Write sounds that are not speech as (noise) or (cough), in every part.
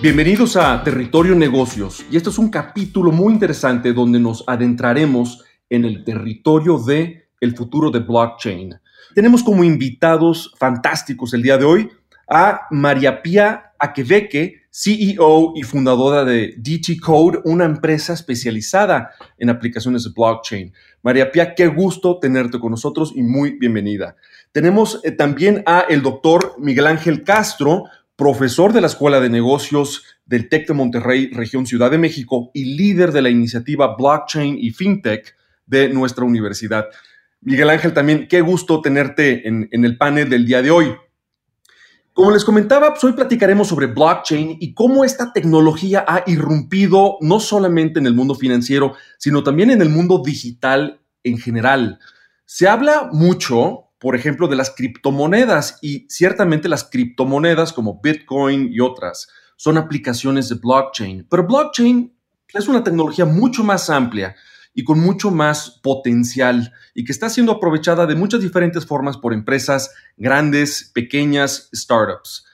Bienvenidos a Territorio Negocios y esto es un capítulo muy interesante donde nos adentraremos en el territorio de el futuro de blockchain. Tenemos como invitados fantásticos el día de hoy a María Pía Aqueveque, CEO y fundadora de DT Code, una empresa especializada en aplicaciones de blockchain. María Pía, qué gusto tenerte con nosotros y muy bienvenida. Tenemos eh, también a el doctor Miguel Ángel Castro, profesor de la Escuela de Negocios del TEC de Monterrey, región Ciudad de México, y líder de la iniciativa Blockchain y FinTech de nuestra universidad. Miguel Ángel, también qué gusto tenerte en, en el panel del día de hoy. Como les comentaba, pues hoy platicaremos sobre blockchain y cómo esta tecnología ha irrumpido no solamente en el mundo financiero, sino también en el mundo digital en general. Se habla mucho por ejemplo, de las criptomonedas y ciertamente las criptomonedas como Bitcoin y otras son aplicaciones de blockchain, pero blockchain es una tecnología mucho más amplia y con mucho más potencial y que está siendo aprovechada de muchas diferentes formas por empresas grandes, pequeñas, startups.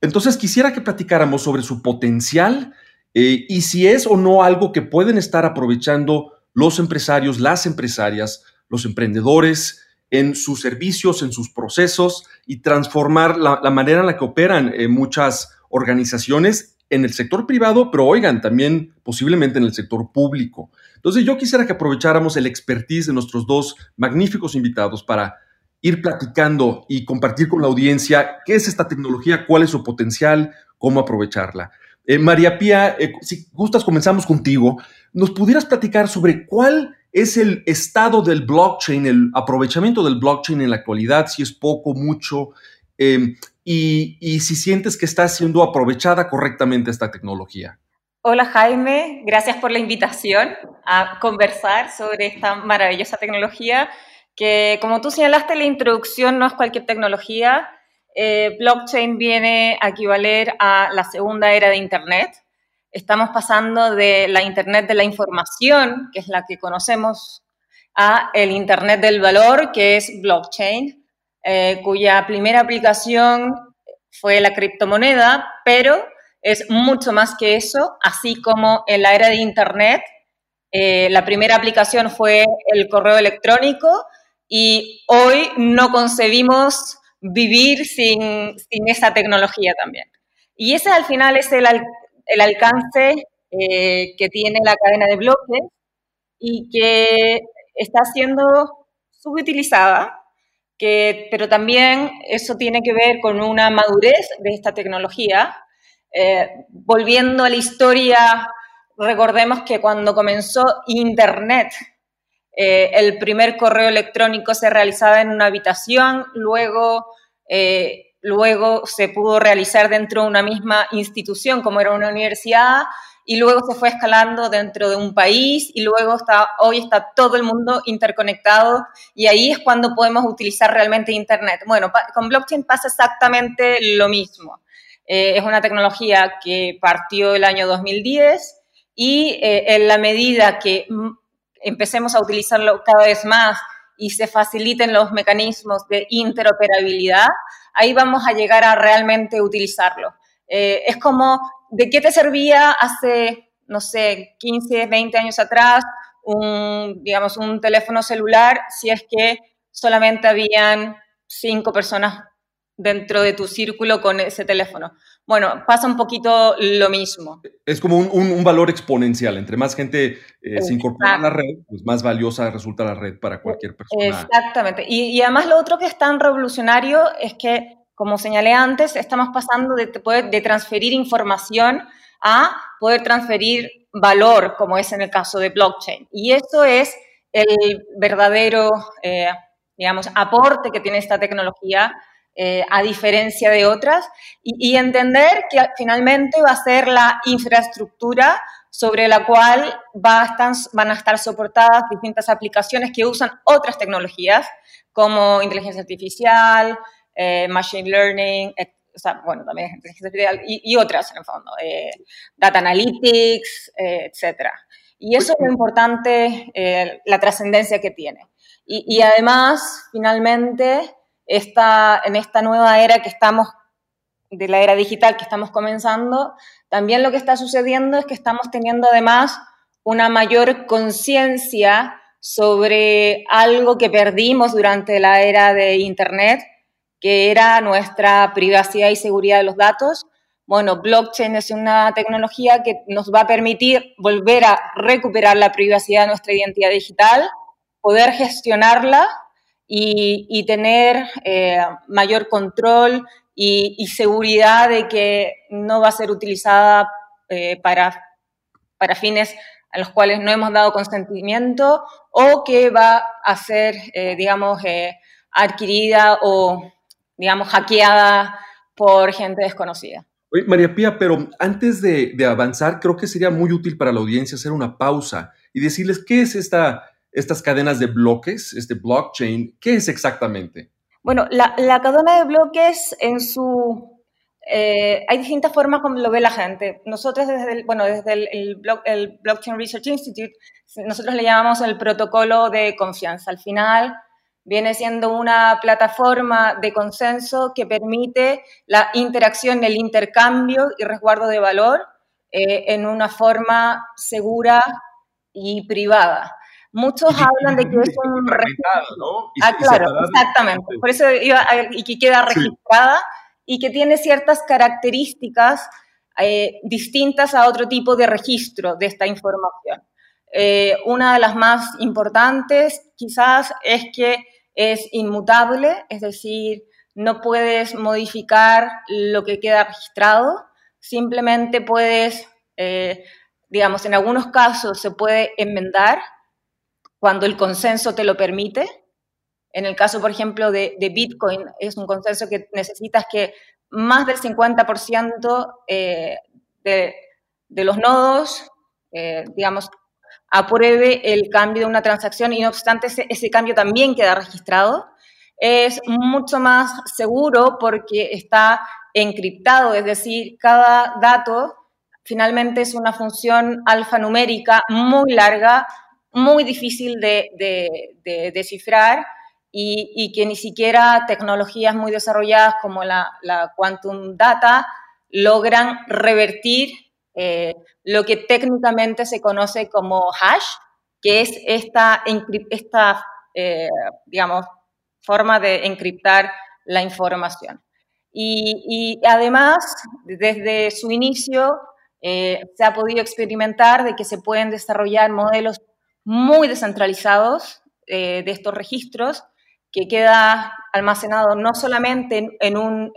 Entonces quisiera que platicáramos sobre su potencial eh, y si es o no algo que pueden estar aprovechando los empresarios, las empresarias, los emprendedores, en sus servicios, en sus procesos y transformar la, manera en la que operan eh, muchas organizaciones en el sector privado, pero oigan, también posiblemente en el sector público. Entonces yo quisiera que aprovecháramos el expertise de nuestros dos magníficos invitados para ir platicando y compartir con la audiencia qué es esta tecnología, cuál es su potencial, cómo aprovecharla. Eh, María Pía, eh, si gustas, comenzamos contigo. ¿Nos pudieras platicar sobre cuál es el estado del blockchain, el aprovechamiento del blockchain en la actualidad, si es poco, mucho, em, y, si sientes que está siendo aprovechada correctamente esta tecnología. Hola Jaime, gracias por la invitación a conversar sobre esta maravillosa tecnología que, como tú señalaste, la introducción no es cualquier tecnología. Eh, blockchain viene a equivaler a la segunda era de Internet estamos pasando de la Internet de la información, que es la que conocemos, a el Internet del valor, que es blockchain, eh, cuya primera aplicación fue la criptomoneda, pero es mucho más que eso, así como en la era de Internet, eh, la primera aplicación fue el correo electrónico y hoy no concebimos vivir sin, sin esa tecnología también. Y ese al final es el, el alcance eh, que tiene la cadena de bloques y que está siendo subutilizada, que, pero también eso tiene que ver con una madurez de esta tecnología. Eh, volviendo a la historia, recordemos que cuando comenzó Internet, eh, el primer correo electrónico se realizaba en una habitación, luego luego se pudo realizar dentro de una misma institución, como era una universidad, y luego se fue escalando dentro de un país, y luego está, hoy está todo el mundo interconectado, y ahí es cuando podemos utilizar realmente Internet. Bueno, con blockchain pasa exactamente lo mismo. Eh, es una tecnología que partió el año 2010 y eh, en la medida que empecemos a utilizarlo cada vez más y se faciliten los mecanismos de interoperabilidad, ahí vamos a llegar a realmente utilizarlo. Eh, es como, ¿de qué te servía hace, no sé, 15, 20 años atrás un, digamos, un teléfono celular si es que solamente habían cinco personas dentro de tu círculo con ese teléfono. Bueno, pasa un poquito lo mismo. Es como un, valor exponencial. Entre más gente eh, se incorpora a la red, pues más valiosa resulta la red para cualquier persona. Exactamente. Y, además lo otro que es tan revolucionario es que, como señalé antes, estamos pasando de, de transferir información a poder transferir valor, como es en el caso de blockchain. Y eso es el verdadero, eh, digamos, aporte que tiene esta tecnología eh, a diferencia de otras, y, entender que finalmente va a ser la infraestructura sobre la cual va van a estar soportadas distintas aplicaciones que usan otras tecnologías, como inteligencia artificial, eh, machine learning, o sea, bueno, también inteligencia artificial y, otras en el fondo, eh, data analytics, etcétera. Y eso es lo importante, la trascendencia que tiene. Y, y, además, finalmente, en esta nueva era que estamos, de la era digital que estamos comenzando, también lo que está sucediendo es que estamos teniendo además una mayor conciencia sobre algo que perdimos durante la era de Internet, que era nuestra privacidad y seguridad de los datos. Bueno, blockchain es una tecnología que nos va a permitir volver a recuperar la privacidad de nuestra identidad digital, poder gestionarla y, tener eh, mayor control y, seguridad de que no va a ser utilizada eh, para, para fines a los cuales no hemos dado consentimiento o que va a ser, eh, digamos, adquirida o, digamos, hackeada por gente desconocida. María Pía, pero antes de, de, avanzar, creo que sería muy útil para la audiencia hacer una pausa y decirles qué es esta estas cadenas de bloques, este blockchain, ¿qué es exactamente? Bueno, la, cadena de bloques en su... Eh, hay distintas formas como lo ve la gente. Nosotros desde el, bueno, desde el, Blockchain Research Institute, nosotros le llamamos el protocolo de confianza. Al final viene siendo una plataforma de consenso que permite la interacción, el intercambio y resguardo de valor eh, en una forma segura y privada. Muchos hablan de que es un registro. ¿no? ah, claro, exactamente. Por eso iba y que queda registrada y que tiene ciertas características eh, distintas a otro tipo de registro de esta información. Eh, una de las más importantes quizás es que es inmutable, es decir, no puedes modificar lo que queda registrado, simplemente puedes, eh, digamos, en algunos casos se puede enmendar, cuando el consenso te lo permite. En el caso, por ejemplo, de, Bitcoin, es un consenso que necesitas que más del 50% eh, de, los nodos, eh, digamos, apruebe el cambio de una transacción y no obstante ese, cambio también queda registrado. Es mucho más seguro porque está encriptado, es decir, cada dato finalmente es una función alfanumérica muy larga, muy difícil de, descifrar y, que ni siquiera tecnologías muy desarrolladas como la, quantum data logran revertir eh, lo que técnicamente se conoce como hash, que es esta, esta eh, digamos, forma de encriptar la información. Y, además, desde su inicio, eh, se ha podido experimentar de que se pueden desarrollar modelos muy descentralizados eh, de estos registros, que queda almacenado no solamente en, un,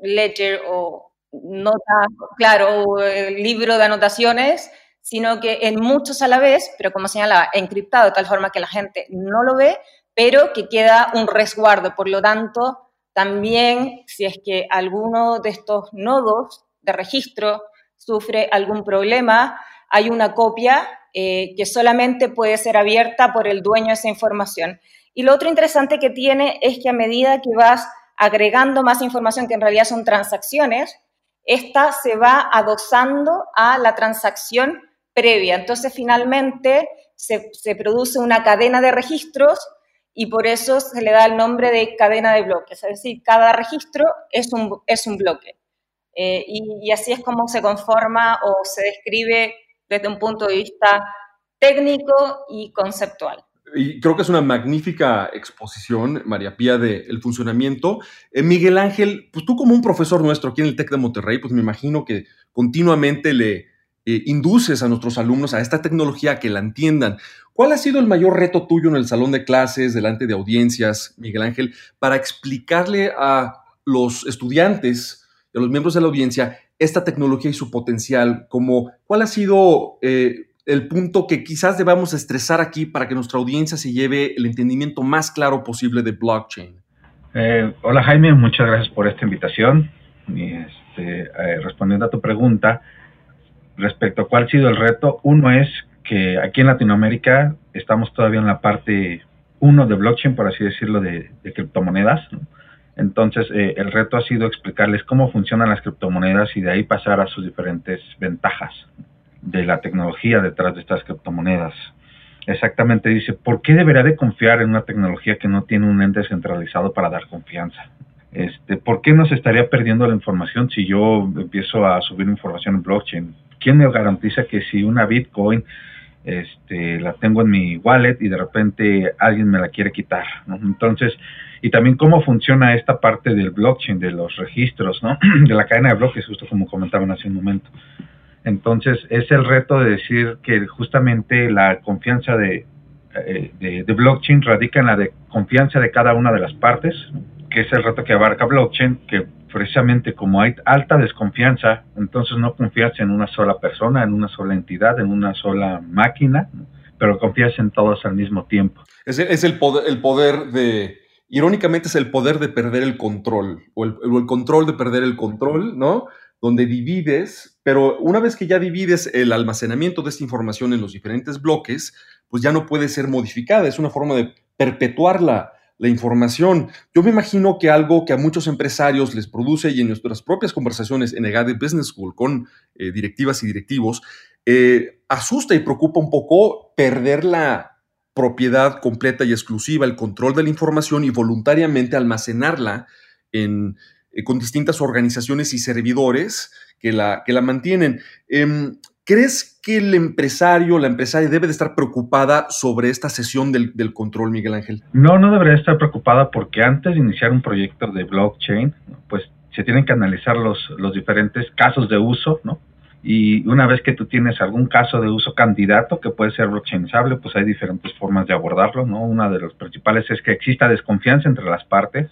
ledger o nota, claro, o libro de anotaciones, sino que en muchos a la vez, pero como señalaba, encriptado de tal forma que la gente no lo ve, pero que queda un resguardo. Por lo tanto, también si es que alguno de estos nodos de registro sufre algún problema, hay una copia eh, que solamente puede ser abierta por el dueño de esa información. Y lo otro interesante que tiene es que a medida que vas agregando más información, que en realidad son transacciones, esta se va adosando a la transacción previa. Entonces, finalmente, se, produce una cadena de registros y por eso se le da el nombre de cadena de bloques. Es decir, cada registro es un, es un bloque. Eh, y, así es como se conforma o se describe desde un punto de vista técnico y conceptual. Y creo que es una magnífica exposición, María Pía, del funcionamiento. Eh, Miguel Ángel, pues tú como un profesor nuestro aquí en el TEC de Monterrey, pues me imagino que continuamente le eh, induces a nuestros alumnos a esta tecnología que la entiendan. ¿Cuál ha sido el mayor reto tuyo en el salón de clases, delante de audiencias, Miguel Ángel, para explicarle a los estudiantes y a los miembros de la audiencia esta tecnología y su potencial? Como, ¿Cuál ha sido eh, el punto que quizás debamos estresar aquí para que nuestra audiencia se lleve el entendimiento más claro posible de blockchain? Eh, hola Jaime, muchas gracias por esta invitación. Y este, eh, respondiendo a tu pregunta, respecto a cuál ha sido el reto, uno es que aquí en Latinoamérica estamos todavía en la parte uno de blockchain, por así decirlo, de, criptomonedas. Entonces, eh, el reto ha sido explicarles cómo funcionan las criptomonedas y de ahí pasar a sus diferentes ventajas de la tecnología detrás de estas criptomonedas. Exactamente dice, ¿por qué debería de confiar en una tecnología que no tiene un ente centralizado para dar confianza? Este, ¿Por qué nos estaría perdiendo la información si yo empiezo a subir información en blockchain? ¿Quién me garantiza que si una Bitcoin este, la tengo en mi wallet y de repente alguien me la quiere quitar? Entonces, y también cómo funciona esta parte del blockchain, de los registros, ¿no? (clears throat) de la cadena de bloques, justo como comentaban hace un momento. Entonces, es el reto de decir que justamente la confianza de, eh, de, blockchain radica en la de confianza de cada una de las partes, que es el reto que abarca blockchain, que precisamente como hay alta desconfianza, entonces no confías en una sola persona, en una sola entidad, en una sola máquina, pero confías en todos al mismo tiempo. Es es el, poder, el poder de, irónicamente es el poder de perder el control, o el, control de perder el control, ¿no? donde divides, pero una vez que ya divides el almacenamiento de esta información en los diferentes bloques, pues ya no puede ser modificada. Es una forma de perpetuar la, información. Yo me imagino que algo que a muchos empresarios les produce y en nuestras propias conversaciones en EGADE Business School con eh, directivas y directivos, eh, asusta y preocupa un poco perder la propiedad completa y exclusiva, el control de la información y voluntariamente almacenarla en, eh, con distintas organizaciones y servidores que la, que la mantienen. Em, ¿Crees que el empresario, la empresaria debe de estar preocupada sobre esta sesión del, control, Miguel Ángel? No, no debería estar preocupada porque antes de iniciar un proyecto de blockchain, pues se tienen que analizar los, los diferentes casos de uso, ¿no? Y una vez que tú tienes algún caso de uso candidato que puede ser blockchainizable, pues hay diferentes formas de abordarlo, ¿no? Una de las principales es que exista desconfianza entre las partes,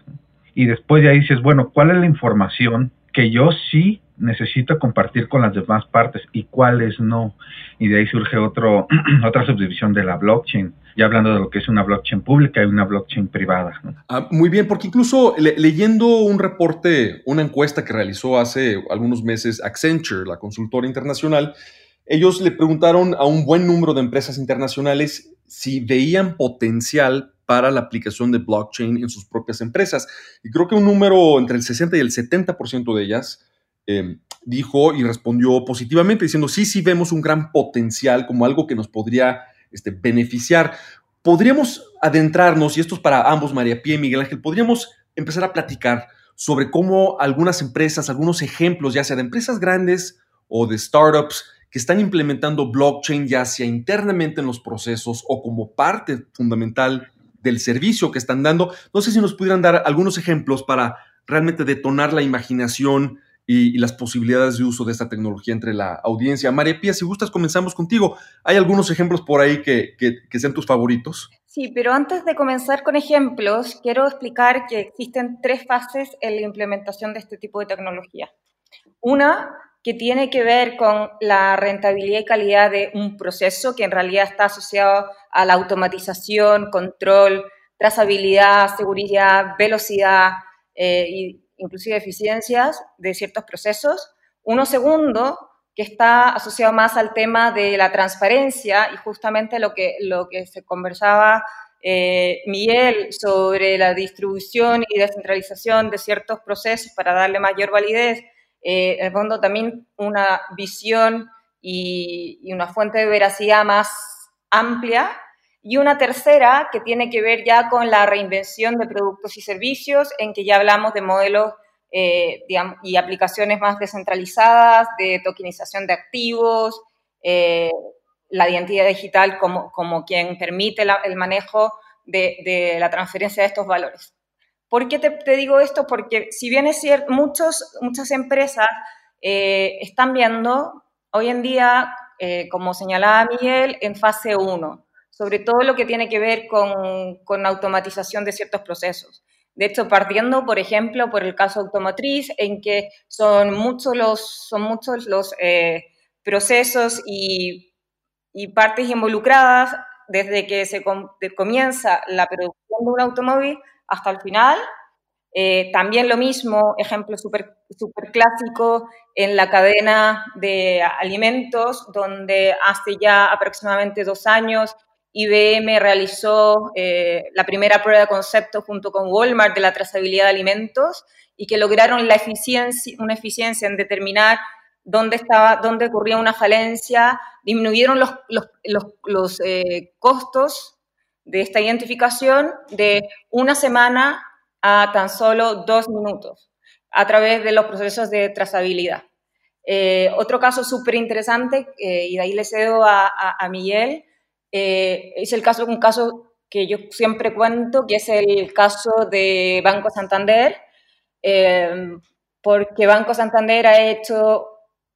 y después de ahí dices, bueno, ¿cuál es la información que yo sí necesito compartir con las demás partes y cuáles no? Y de ahí surge otro, (clears throat) otra subdivisión de la blockchain, ya hablando de lo que es una blockchain pública y una blockchain privada. Ah, muy bien, porque incluso leyendo un reporte, una encuesta que realizó hace algunos meses Accenture, la consultora internacional, ellos le preguntaron a un buen número de empresas internacionales si veían potencial para la aplicación de blockchain en sus propias empresas. Y creo que un número entre el 60 y el 70% de ellas em, dijo y respondió positivamente, diciendo, sí, sí vemos un gran potencial como algo que nos podría este, beneficiar. Podríamos adentrarnos, y esto es para ambos, María Pía y Miguel Ángel, podríamos empezar a platicar sobre cómo algunas empresas, algunos ejemplos, ya sea de empresas grandes o de startups, que están implementando blockchain ya sea internamente en los procesos o como parte fundamental del servicio que están dando. No sé si nos pudieran dar algunos ejemplos para realmente detonar la imaginación y, las posibilidades de uso de esta tecnología entre la audiencia. María Pía, si gustas, comenzamos contigo. ¿Hay algunos ejemplos por ahí que, que sean tus favoritos? Sí, pero antes de comenzar con ejemplos, quiero explicar que existen tres fases en la implementación de este tipo de tecnología. Una que tiene que ver con la rentabilidad y calidad de un proceso que en realidad está asociado a la automatización, control, trazabilidad, seguridad, velocidad e inclusive eficiencias de ciertos procesos. Uno segundo, que está asociado más al tema de la transparencia y justamente lo que, lo que se conversaba eh, Miguel sobre la distribución y descentralización de ciertos procesos para darle mayor validez eh, en el fondo también una visión y, una fuente de veracidad más amplia. Y una tercera que tiene que ver ya con la reinvención de productos y servicios, en que ya hablamos de modelos eh, y aplicaciones más descentralizadas, de tokenización de activos, eh, la identidad digital como, como quien permite el manejo de, de, la transferencia de estos valores. ¿Por qué te, digo esto? Porque si bien es cierto, muchos, muchas empresas eh, están viendo hoy en día, eh, como señalaba Miguel, en fase 1, sobre todo lo que tiene que ver con, con, automatización de ciertos procesos. De hecho, partiendo, por ejemplo, por el caso automotriz, en que son muchos los, son muchos los eh, procesos y, y, partes involucradas desde que se comienza la producción de un automóvil hasta el final, Eh, también lo mismo, ejemplo súper super clásico, en la cadena de alimentos, donde hace ya aproximadamente dos años IBM realizó eh, la primera prueba de concepto junto con Walmart de la trazabilidad de alimentos y que lograron una eficiencia en determinar dónde, estaba, dónde ocurría una falencia, disminuyeron los, eh, costos de esta identificación de una semana a tan solo dos minutos a través de los procesos de trazabilidad. Eh, otro caso súper interesante, y de ahí le cedo a, Miguel, es el caso, un caso que yo siempre cuento, que es el caso de Banco Santander, porque Banco Santander ha hecho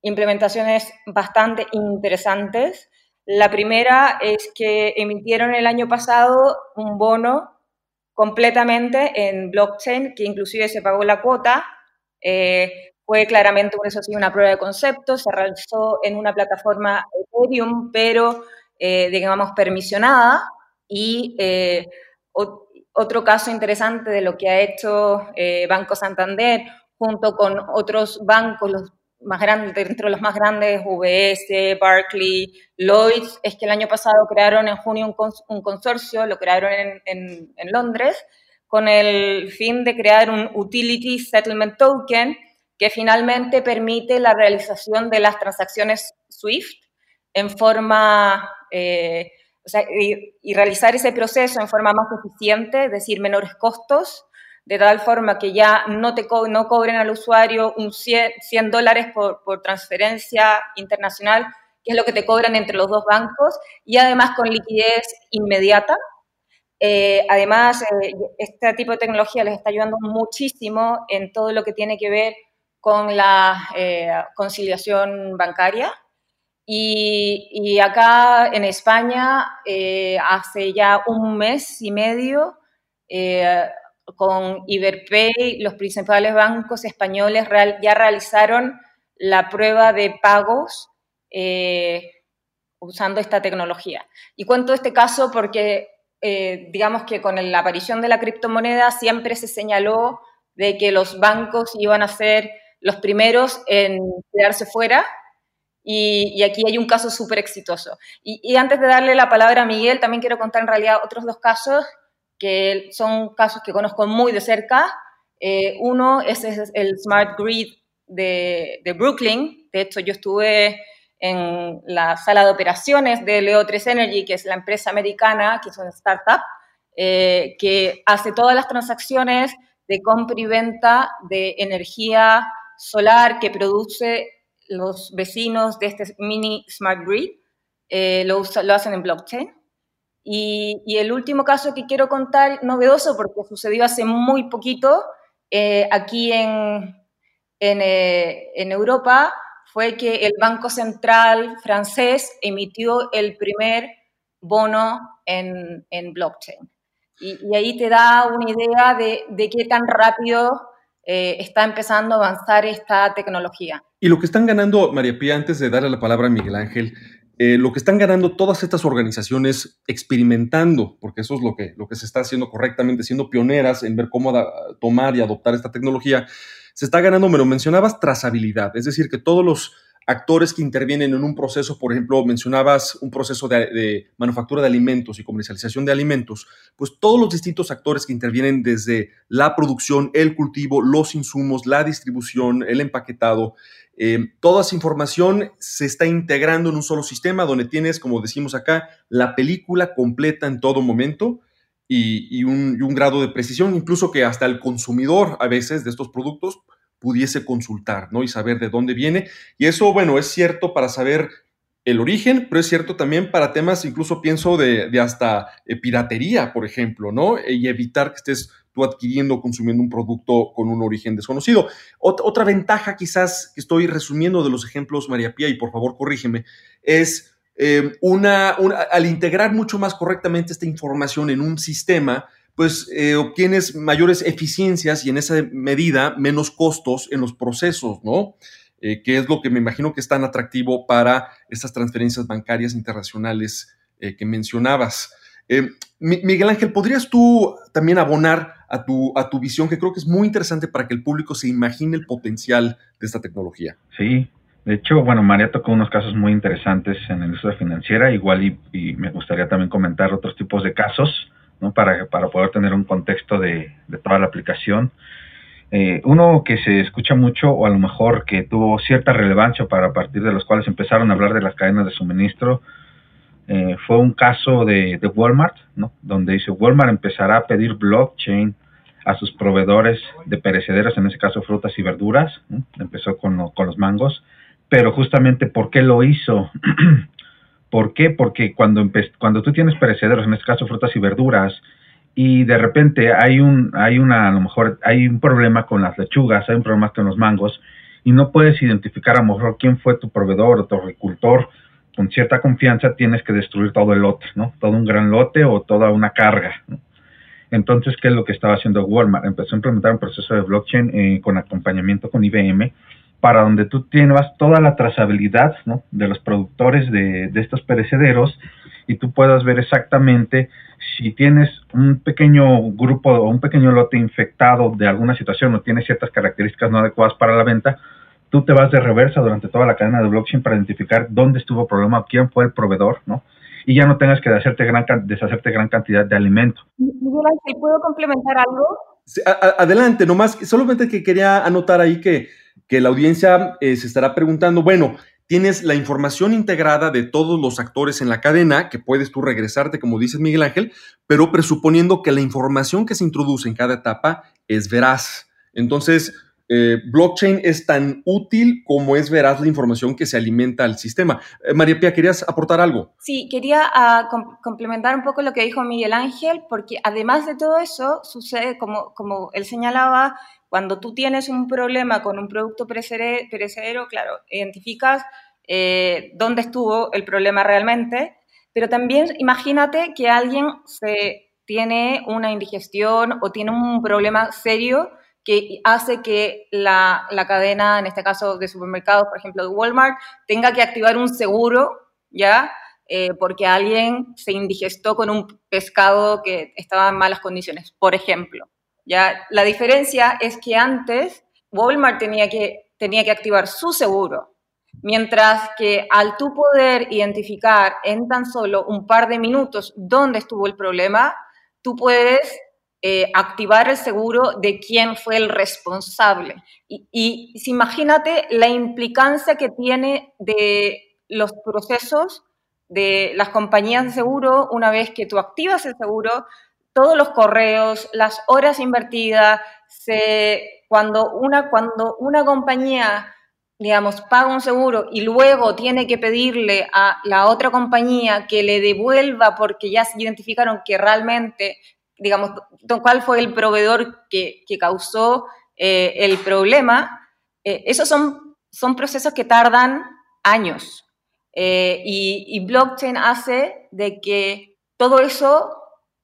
implementaciones bastante interesantes. La primera es que emitieron el año pasado un bono completamente en blockchain, que inclusive se pagó la cuota. Eh, fue claramente, eso sí, una prueba de concepto, se realizó en una plataforma Ethereum, pero, eh, digamos, permisionada. Y eh, otro caso interesante de lo que ha hecho Banco Santander junto con otros bancos, los más grandes, dentro de los más grandes, VS, Barclay, Lloyds, es que el año pasado crearon en junio un, consorcio, lo crearon en, en, Londres, con el fin de crear un Utility Settlement Token que finalmente permite la realización de las transacciones SWIFT en forma, eh, o sea, y, y, realizar ese proceso en forma más eficiente, es decir, menores costos, de tal forma que ya no, te no cobren al usuario un 100, dólares por, transferencia internacional, que es lo que te cobran entre los dos bancos, y además con liquidez inmediata. Eh, además, eh, este tipo de tecnología les está ayudando muchísimo en todo lo que tiene que ver con la eh, conciliación bancaria. Y, acá en España, hace ya un mes y medio, con Iberpay, los principales bancos españoles ya realizaron la prueba de pagos eh, usando esta tecnología. Y cuento este caso porque, eh, digamos que con la aparición de la criptomoneda siempre se señaló de que los bancos iban a ser los primeros en quedarse fuera y, aquí hay un caso súper exitoso. Y, y, antes de darle la palabra a Miguel, también quiero contar en realidad otros dos casos que son casos que conozco muy de cerca. Eh, uno es, el Smart Grid de, Brooklyn. De hecho, yo estuve en la sala de operaciones de Leo3 Energy, que es la empresa americana, que es una startup, eh, que hace todas las transacciones de compra y venta de energía solar que produce los vecinos de este mini Smart Grid. Eh, lo, hacen en blockchain. Y, el último caso que quiero contar, novedoso porque sucedió hace muy poquito, eh, aquí en, eh, en, Europa, fue que el Banco Central francés emitió el primer bono en, blockchain. Y, ahí te da una idea de, de qué tan rápido eh, está empezando a avanzar esta tecnología. Y lo que están ganando, María Pía, antes de darle la palabra a Miguel Ángel, eh, lo que están ganando todas estas organizaciones experimentando, porque eso es lo que, lo que se está haciendo correctamente, siendo pioneras en ver cómo tomar y adoptar esta tecnología, se está ganando, me lo mencionabas, trazabilidad, es decir, que todos los actores que intervienen en un proceso, por ejemplo, mencionabas un proceso de, manufactura de alimentos y comercialización de alimentos, pues todos los distintos actores que intervienen desde la producción, el cultivo, los insumos, la distribución, el empaquetado, eh, toda esa información se está integrando en un solo sistema donde tienes, como decimos acá, la película completa en todo momento y, un, y un grado de precisión, incluso que hasta el consumidor a veces de estos productos pudiese consultar, ¿no? Y saber de dónde viene. Y eso, bueno, es cierto para saber el origen, pero es cierto también para temas, incluso pienso de, hasta eh, piratería, por ejemplo, ¿no? Y evitar que estés tú adquiriendo o consumiendo un producto con un origen desconocido. otra ventaja quizás que estoy resumiendo de los ejemplos, María Pía, y por favor corrígeme, es eh, una, al integrar mucho más correctamente esta información en un sistema, pues eh, obtienes mayores eficiencias y en esa medida menos costos en los procesos, ¿no? Eh, que es lo que me imagino que es tan atractivo para estas transferencias bancarias internacionales que mencionabas. Miguel Ángel, ¿podrías tú también abonar a tu, a tu visión, que creo que es muy interesante para que el público se imagine el potencial de esta tecnología. Sí, de hecho, bueno, María tocó unos casos muy interesantes en la industria financiera, igual y, me gustaría también comentar otros tipos de casos, ¿no? Para, poder tener un contexto de, toda la aplicación. Eh, uno que se escucha mucho, o a lo mejor que tuvo cierta relevancia para partir de los cuales empezaron a hablar de las cadenas de suministro, eh, fue un caso de, Walmart, ¿no? donde dice Walmart empezará a pedir blockchain a sus proveedores de perecederos, en ese caso frutas y verduras, empezó con, con, los mangos, pero justamente ¿por qué lo hizo? (clears throat) ¿Por qué? Porque cuando, cuando tú tienes perecederos, en este caso frutas y verduras, y de repente hay un, hay una, a lo mejor hay un problema con las lechugas, hay un problema con los mangos, y no puedes identificar a lo mejor quién fue tu proveedor o tu agricultor con cierta confianza tienes que destruir todo el lote, ¿no? Todo un gran lote o toda una carga. Entonces, ¿qué es lo que estaba haciendo Walmart? Empezó a implementar un proceso de blockchain eh, con acompañamiento con IBM para donde tú tienes toda la trazabilidad ¿no? de los productores de, de estos perecederos y tú puedas ver exactamente si tienes un pequeño grupo o un pequeño lote infectado de alguna situación o tiene ciertas características no adecuadas para la venta, tú te vas de reversa durante toda la cadena de blockchain para identificar dónde estuvo el problema, quién fue el proveedor, ¿no? Y ya no tengas que deshacerte gran, deshacerte gran cantidad de alimento. Miguel ¿puedo complementar algo? adelante, nomás, solamente que quería anotar ahí que, que la audiencia eh, se estará preguntando, bueno, tienes la información integrada de todos los actores en la cadena, que puedes tú regresarte, como dices Miguel Ángel, pero presuponiendo que la información que se introduce en cada etapa es veraz. Entonces, eh, blockchain es tan útil como es veraz la información que se alimenta al sistema. Eh, María Pía, ¿querías aportar algo? Sí, quería ah, complementar un poco lo que dijo Miguel Ángel, porque además de todo eso, sucede, como, como él señalaba, cuando tú tienes un problema con un producto perecedero, claro, identificas eh, dónde estuvo el problema realmente, pero también imagínate que alguien se tiene una indigestión o tiene un problema serio que hace que la, cadena, en este caso de supermercados, por ejemplo, de Walmart, tenga que activar un seguro, ¿ya? Eh, porque alguien se indigestó con un pescado que estaba en malas condiciones, por ejemplo. La diferencia es que antes Walmart tenía que, tenía que activar su seguro, mientras que al tú poder identificar en tan solo un par de minutos dónde estuvo el problema, tú puedes eh, activar el seguro de quién fue el responsable. Y, y imagínate la implicancia que tiene de los procesos de las compañías de seguro una vez que tú activas el seguro, todos los correos, las horas invertidas, cuando, una, cuando una compañía digamos, paga un seguro y luego tiene que pedirle a la otra compañía que le devuelva porque ya identificaron que realmente digamos, cuál fue el proveedor que, causó eh, el problema, eh, esos son, son procesos que tardan años. Eh, y, blockchain hace de que todo eso,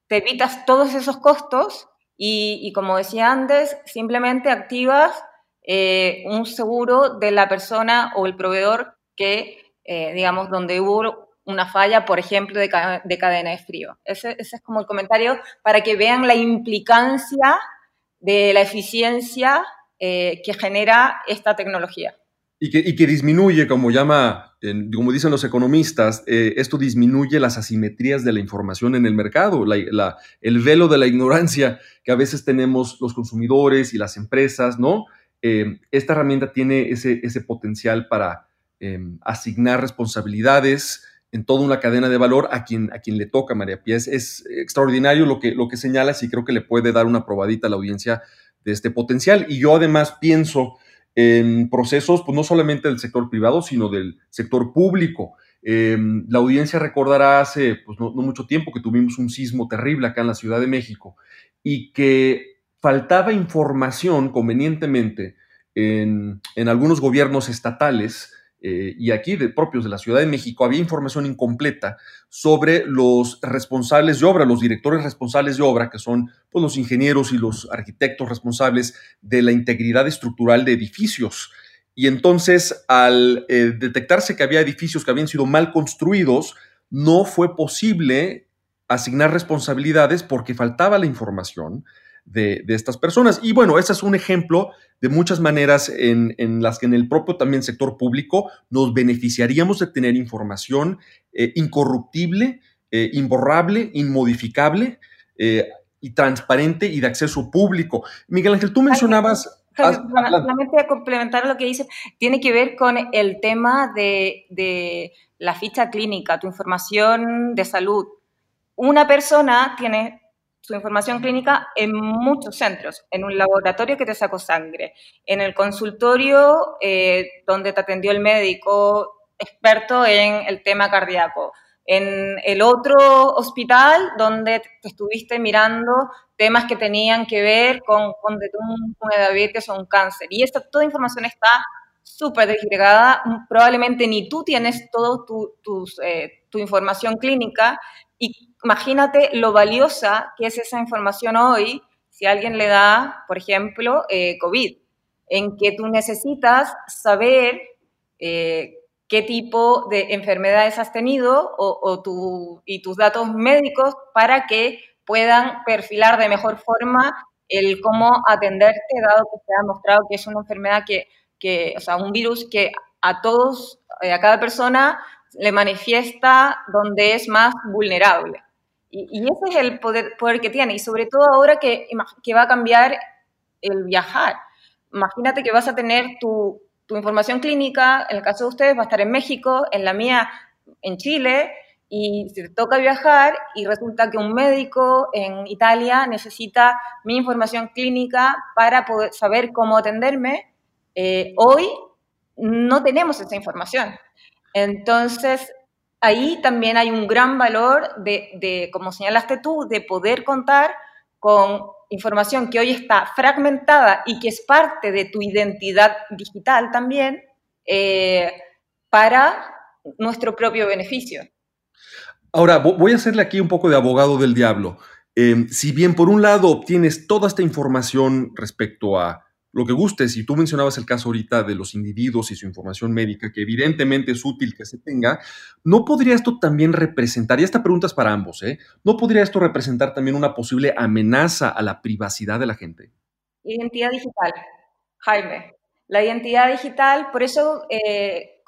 te evitas todos esos costos y, como decía antes, simplemente activas un seguro de la persona o el proveedor que, digamos, donde hubo una falla, por ejemplo, de, cadena de frío. Ese, es como el comentario para que vean la implicancia de la eficiencia eh, que genera esta tecnología. Y que, que disminuye, como llama, como dicen los economistas, eh, esto disminuye las asimetrías de la información en el mercado, el velo de la ignorancia que a veces tenemos los consumidores y las empresas, ¿no? Eh, esta herramienta tiene ese, ese potencial para asignar responsabilidades, en toda una cadena de valor a quien, a le toca, María Pía. Es, extraordinario lo que, lo que señalas y creo que le puede dar una probadita a la audiencia de este potencial. Y yo además pienso en procesos, pues no solamente del sector privado, sino del sector público. Em, la audiencia recordará hace pues, no, mucho tiempo que tuvimos un sismo terrible acá en la Ciudad de México y que faltaba información convenientemente en, en algunos gobiernos estatales eh, y aquí de propios de la Ciudad de México, había información incompleta sobre los responsables de obra, los directores responsables de obra, que son pues, los ingenieros y los arquitectos responsables de la integridad estructural de edificios. Y entonces, al eh, detectarse que había edificios que habían sido mal construidos, no fue posible asignar responsabilidades porque faltaba la información de, estas personas. Y bueno, ese es un ejemplo de muchas maneras en, las que en el propio también sector público nos beneficiaríamos de tener información eh, incorruptible, eh, imborrable, inmodificable eh, y transparente y de acceso público. Miguel Ángel, tú mencionabas... Solamente a complementar lo que dice, tiene que ver con el tema de, de la ficha clínica, tu información de salud. Una persona tiene su información clínica en muchos centros, en un laboratorio que te sacó sangre, en el consultorio eh, donde te atendió el médico experto en el tema cardíaco, en el otro hospital donde te estuviste mirando temas que tenían que ver con, con, con diabetes o un cáncer. Y esta, toda información está súper desagregada, probablemente ni tú tienes toda tu, eh, tu información clínica y imagínate lo valiosa que es esa información hoy si alguien le da, por ejemplo, eh, COVID, en que tú necesitas saber eh, qué tipo de enfermedades has tenido o, y tus datos médicos para que puedan perfilar de mejor forma el cómo atenderte, dado que se ha demostrado que es una enfermedad que, que o sea, un virus que a todos, eh, a cada persona le manifiesta donde es más vulnerable. Y, ese es el poder, que tiene, y sobre todo ahora que, que va a cambiar el viajar. Imagínate que vas a tener tu, tu información clínica, en el caso de ustedes va a estar en México, en la mía en Chile, y te toca viajar y resulta que un médico en Italia necesita mi información clínica para poder saber cómo atenderme, eh, hoy no tenemos esa información. Entonces, ahí también hay un gran valor de, como señalaste tú, de poder contar con información que hoy está fragmentada y que es parte de tu identidad digital también eh, para nuestro propio beneficio. Ahora, voy a hacerle aquí un poco de abogado del diablo. Eh, si bien por un lado obtienes toda esta información respecto a lo que gustes. Y tú mencionabas el caso ahorita de los individuos y su información médica, que evidentemente es útil que se tenga. ¿No podría esto también representar, y esta pregunta es para ambos, ¿eh? ¿no podría esto representar también una posible amenaza a la privacidad de la gente? Identidad digital, Jaime. La identidad digital, por eso eh,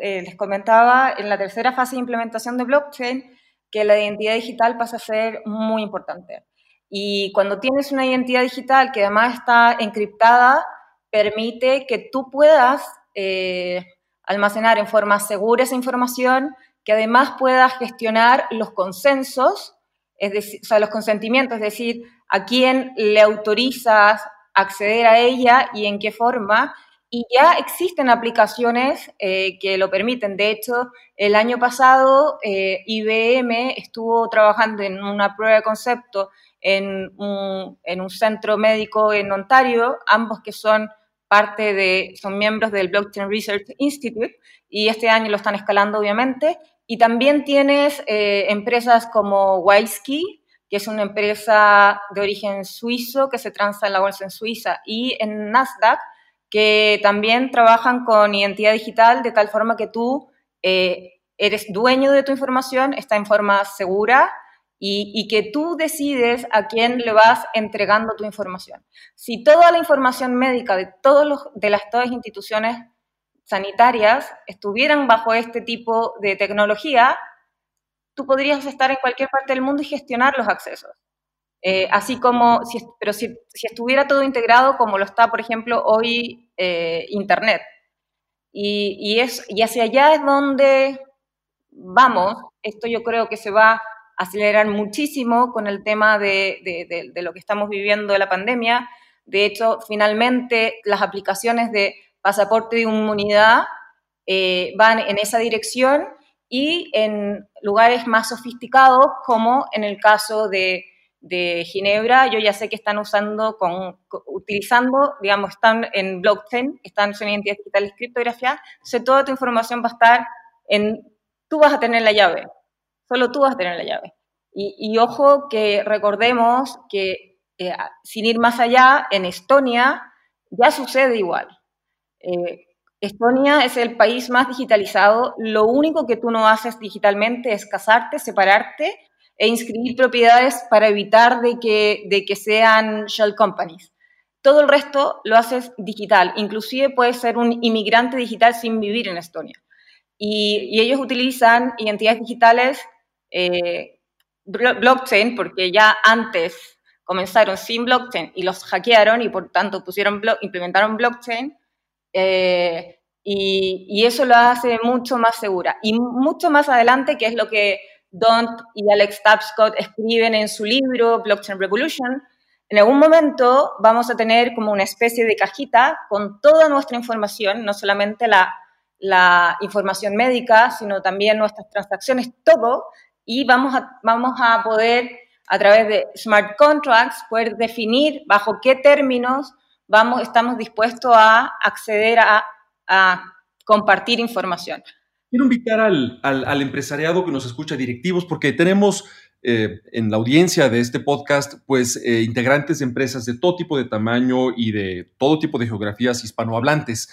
eh, les comentaba en la tercera fase de implementación de blockchain que la identidad digital pasa a ser muy importante. Y cuando tienes una identidad digital que además está encriptada, permite que tú puedas eh, almacenar en forma segura esa información, que además puedas gestionar los consensos, o sea, los consentimientos, es decir, a quién le autorizas acceder a ella y en qué forma. Y ya existen aplicaciones eh, que lo permiten. De hecho, el año pasado eh, IBM estuvo trabajando en una prueba de concepto en un, en un centro médico en Ontario, ambos que son parte de, son miembros del Blockchain Research Institute y este año lo están escalando obviamente. Y también tienes eh, empresas como Wisky, que es una empresa de origen suizo que se transa en la bolsa en Suiza y en Nasdaq, que también trabajan con identidad digital de tal forma que tú eh, eres dueño de tu información, está en forma segura y, que tú decides a quién le vas entregando tu información. Si toda la información médica de, todos los, de las todas instituciones sanitarias estuvieran bajo este tipo de tecnología, tú podrías estar en cualquier parte del mundo y gestionar los accesos. Eh, así como, si, pero si, si, estuviera todo integrado como lo está, por ejemplo, hoy eh, Internet. Y, y, es, y hacia allá es donde vamos. Esto yo creo que se va acelerar muchísimo con el tema de, lo que estamos viviendo de la pandemia. De hecho, finalmente las aplicaciones de pasaporte de inmunidad eh, van en esa dirección y en lugares más sofisticados, como en el caso de, Ginebra, yo ya sé que están usando, con, utilizando, digamos, están en blockchain, están en identidad digital y criptografía, entonces toda tu información va a estar en, tú vas a tener la llave, Solo tú vas a tener la llave. Y, ojo que recordemos que eh, sin ir más allá, en Estonia ya sucede igual. Eh, Estonia es el país más digitalizado. Lo único que tú no haces digitalmente es casarte, separarte e inscribir propiedades para evitar de que, de que sean shell companies. Todo el resto lo haces digital, inclusive puedes ser un inmigrante digital sin vivir en Estonia. Y, ellos utilizan identidades digitales eh, blockchain porque ya antes comenzaron sin blockchain y los hackearon y por tanto pusieron implementaron blockchain eh, y, eso lo hace mucho más segura. Y mucho más adelante, que es lo que Don y Alex Tapscott escriben en su libro Blockchain Revolution, en algún momento vamos a tener como una especie de cajita con toda nuestra información, no solamente la, la información médica, sino también nuestras transacciones, todo, y vamos a, vamos a poder, a través de smart contracts, poder definir bajo qué términos vamos, estamos dispuestos a acceder a, compartir información. Quiero invitar al, al, empresariado que nos escucha, directivos, porque tenemos eh, en la audiencia de este podcast, pues eh, integrantes de empresas de todo tipo de tamaño y de todo tipo de geografías hispanohablantes.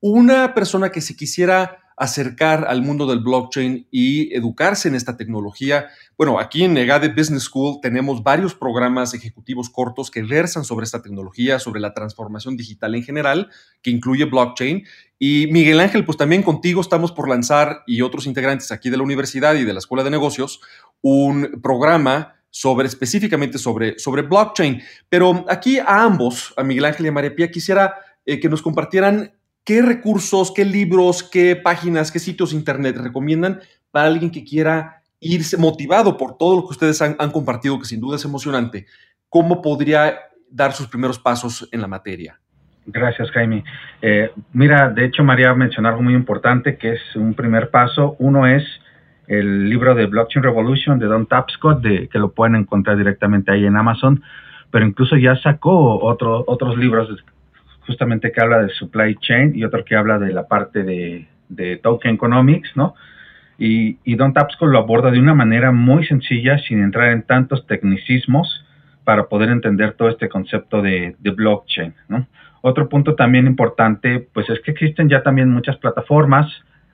Una persona que se quisiera acercar al mundo del blockchain y educarse en esta tecnología. Bueno, aquí en Negade Business School tenemos varios programas ejecutivos cortos que versan sobre esta tecnología, sobre la transformación digital en general, que incluye blockchain. Y Miguel Ángel, pues también contigo estamos por lanzar, y otros integrantes aquí de la universidad y de la Escuela de Negocios, un programa sobre específicamente sobre, sobre blockchain. Pero aquí a ambos, a Miguel Ángel y a María Pía, quisiera eh, que nos compartieran ¿Qué recursos, qué libros, qué páginas, qué sitios internet recomiendan para alguien que quiera irse motivado por todo lo que ustedes han, compartido, que sin duda es emocionante? ¿Cómo podría dar sus primeros pasos en la materia? Gracias, Jaime. Eh, mira, de hecho, María mencionó algo muy importante, que es un primer paso. Uno es el libro de Blockchain Revolution de Don Tapscott, de, que lo pueden encontrar directamente ahí en Amazon, pero incluso ya sacó otro, otros libros justamente que habla de supply chain y otro que habla de la parte de, token economics, ¿no? Y, Don Tapsco lo aborda de una manera muy sencilla, sin entrar en tantos tecnicismos, para poder entender todo este concepto de, blockchain, ¿no? Otro punto también importante, pues es que existen ya también muchas plataformas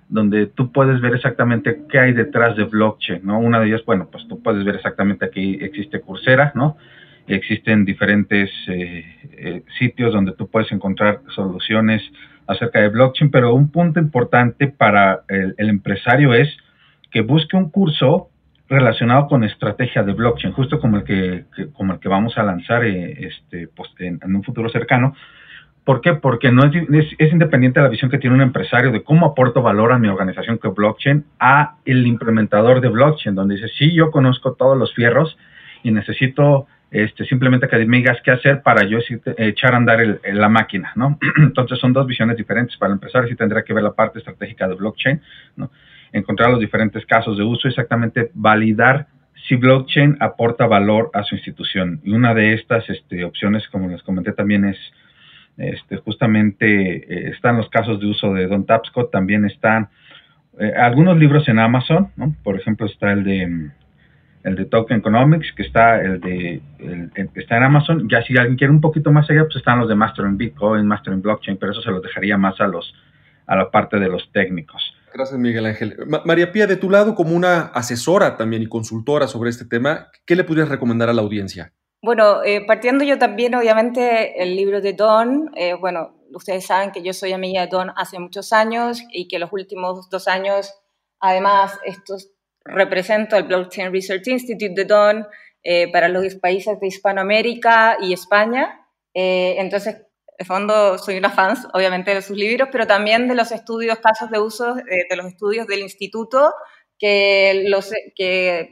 donde tú puedes ver exactamente qué hay detrás de blockchain, ¿no? Una de ellas, bueno, pues tú puedes ver exactamente aquí existe Coursera, ¿no? Existen diferentes eh, eh, sitios donde tú puedes encontrar soluciones acerca de blockchain, pero un punto importante para el, empresario es que busque un curso relacionado con estrategia de blockchain, justo como el que, como el que vamos a lanzar eh, este, pues, en, un futuro cercano. ¿Por qué? Porque no es, es, independiente de la visión que tiene un empresario de cómo aporto valor a mi organización con blockchain a el implementador de blockchain, donde dice, sí, yo conozco todos los fierros y necesito este, simplemente que me digas qué hacer para yo echar a andar la máquina, ¿no? (clears throat) Entonces son dos visiones diferentes. Para el empresario sí tendría que ver la parte estratégica de blockchain, ¿no? Encontrar los diferentes casos de uso, exactamente validar si blockchain aporta valor a su institución. Y una de estas este, opciones, como les comenté también, es este, justamente, eh, están los casos de uso de Don Tapscott, también están eh, algunos libros en Amazon, ¿no? Por ejemplo, está el de el de Token Economics, que está el de está en Amazon. Ya si alguien quiere un poquito más allá, pues están los de Mastering Bitcoin, Mastering Blockchain, pero eso se los dejaría más a los a la parte de los técnicos. Gracias, Miguel Ángel. María Pía, de tu lado, como una asesora también y consultora sobre este tema, ¿qué le podrías recomendar a la audiencia? Bueno, eh, partiendo yo también, obviamente, el libro de Don, eh, bueno, ustedes saben que yo soy amiga de Don hace muchos años y que los últimos dos años, además, estos represento el Blockchain Research Institute de Don eh, para los países de Hispanoamérica y España. Eh, entonces, de fondo, soy una fan, obviamente, de sus libros, pero también de los estudios, casos de uso, eh, de los estudios del instituto, que,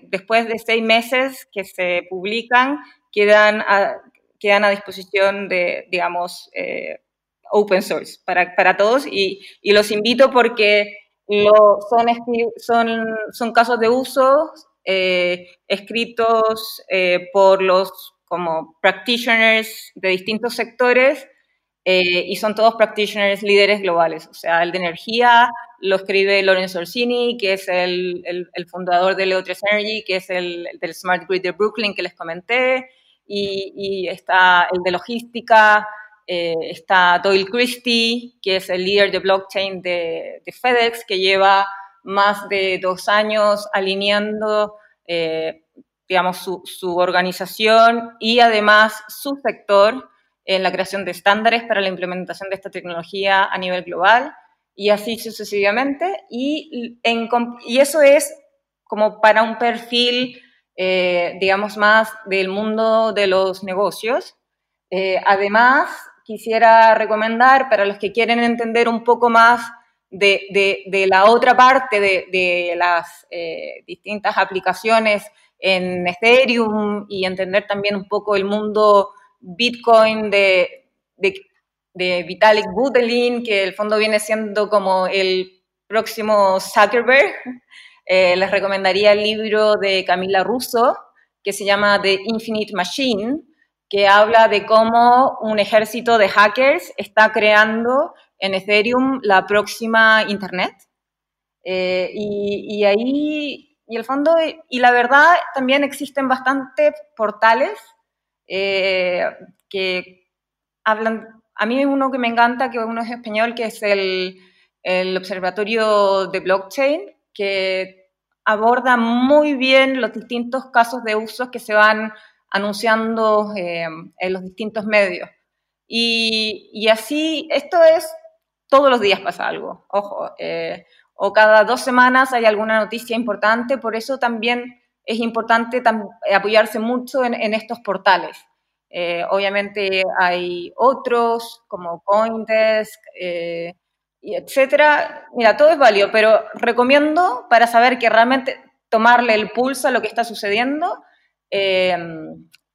después de seis meses que se publican, quedan a, quedan a disposición de, digamos, open source para, para todos. Y los invito porque son, son, son casos de uso eh, escritos eh, por los como practitioners de distintos sectores eh, y son todos practitioners líderes globales. O sea, el de energía lo escribe Lorenzo Orsini, que es el, el, fundador de Leo3 Energy, que es el, del Smart Grid de Brooklyn que les comenté, y está el de logística, eh, está Doyle Christie, que es el líder de blockchain de, FedEx, que lleva más de dos años alineando eh, digamos, su, organización y además su sector en la creación de estándares para la implementación de esta tecnología a nivel global y así sucesivamente. Y, en, y eso es como para un perfil, eh, digamos, más del mundo de los negocios. Eh, además, quisiera recomendar para los que quieren entender un poco más de, de, la otra parte de, de las eh, distintas aplicaciones en Ethereum y entender también un poco el mundo Bitcoin de, de, Vitalik Buterin, que el fondo viene siendo como el próximo Zuckerberg. (laughs) Eh, les recomendaría el libro de Camila Russo, que se llama The Infinite Machine, que habla de cómo un ejército de hackers está creando en Ethereum la próxima Internet. Eh, y, ahí, y el fondo, y la verdad, también existen bastantes portales eh, que hablan, a mí uno que me encanta, que uno es español, que es el, el Observatorio de Blockchain, que aborda muy bien los distintos casos de usos que se van anunciando eh, en los distintos medios. Y, y, así, esto es, todos los días pasa algo, ojo, eh, o cada dos semanas hay alguna noticia importante, por eso también es importante apoyarse mucho en, estos portales. Eh, obviamente hay otros como Coindesk, eh, etcétera. Mira, todo es válido, pero recomiendo para saber que realmente tomarle el pulso a lo que está sucediendo, eh,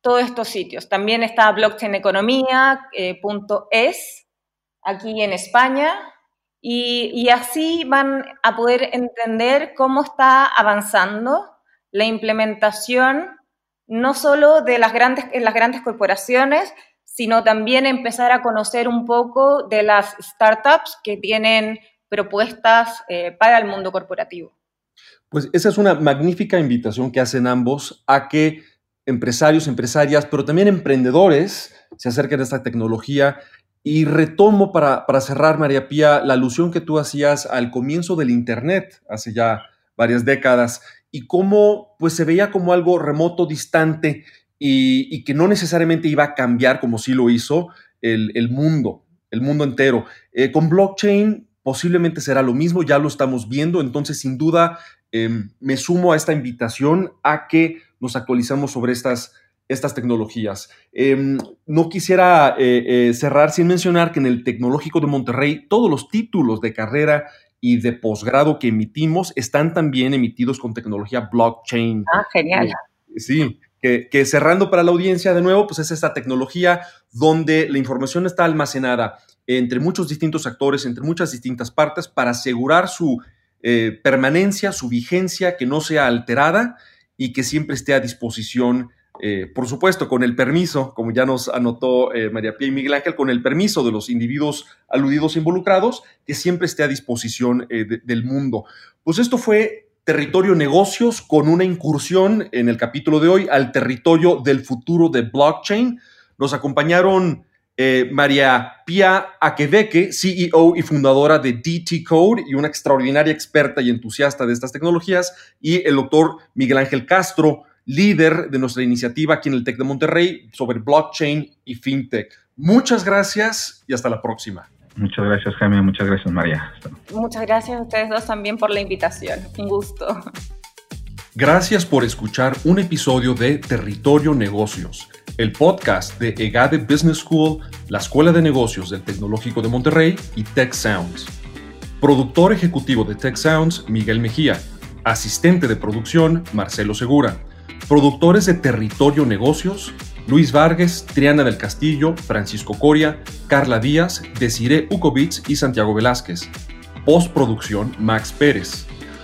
todos estos sitios. También está blockchaineconomía.es aquí en España y, y así van a poder entender cómo está avanzando la implementación no solo de las grandes, en las grandes corporaciones, sino también empezar a conocer un poco de las startups que tienen propuestas eh, para el mundo corporativo. Pues esa es una magnífica invitación que hacen ambos a que empresarios, empresarias, pero también emprendedores se acerquen a esta tecnología. Y retomo para, para cerrar, María Pía, la alusión que tú hacías al comienzo del Internet hace ya varias décadas y cómo pues se veía como algo remoto, distante y, que no necesariamente iba a cambiar como sí lo hizo el, mundo, el mundo entero. Eh, con blockchain posiblemente será lo mismo, ya lo estamos viendo, entonces sin duda em, me sumo a esta invitación a que nos actualizamos sobre estas, estas tecnologías. Em, no quisiera eh, eh, cerrar sin mencionar que en el Tecnológico de Monterrey todos los títulos de carrera y de posgrado que emitimos están también emitidos con tecnología blockchain. Ah, genial. Eh, sí, que, que, cerrando para la audiencia de nuevo, pues es esta tecnología donde la información está almacenada entre muchos distintos actores, entre muchas distintas partes, para asegurar su eh, permanencia, su vigencia, que no sea alterada y que siempre esté a disposición eh, por supuesto, con el permiso, como ya nos anotó eh, María Pía y Miguel Ángel, con el permiso de los individuos aludidos involucrados, que siempre esté a disposición del mundo. Pues esto fue territorio negocios con una incursión en el capítulo de hoy al territorio del futuro de blockchain. Nos acompañaron María Pía Aquedeque, CEO y fundadora de DT Code y una extraordinaria experta y entusiasta de estas tecnologías, y el doctor Miguel Ángel Castro, líder de nuestra iniciativa aquí en el TEC de Monterrey sobre blockchain y fintech. Muchas gracias y hasta la próxima. Muchas gracias, Jaime. Muchas gracias, María. Muchas gracias a ustedes dos también por la invitación. Un gusto. Gracias por escuchar un episodio de Territorio Negocios, el podcast de EGADE Business School, la Escuela de Negocios del Tecnológico de Monterrey y Tech Sounds. Productor ejecutivo de Tech Sounds, Miguel Mejía. Asistente de producción, Marcelo Segura. Productores de Territorio Negocios, Luis Vargas, Triana del Castillo, Francisco Coria, Carla Díaz, Desiree Ukovitz y Santiago Velázquez. Postproducción, Max Pérez.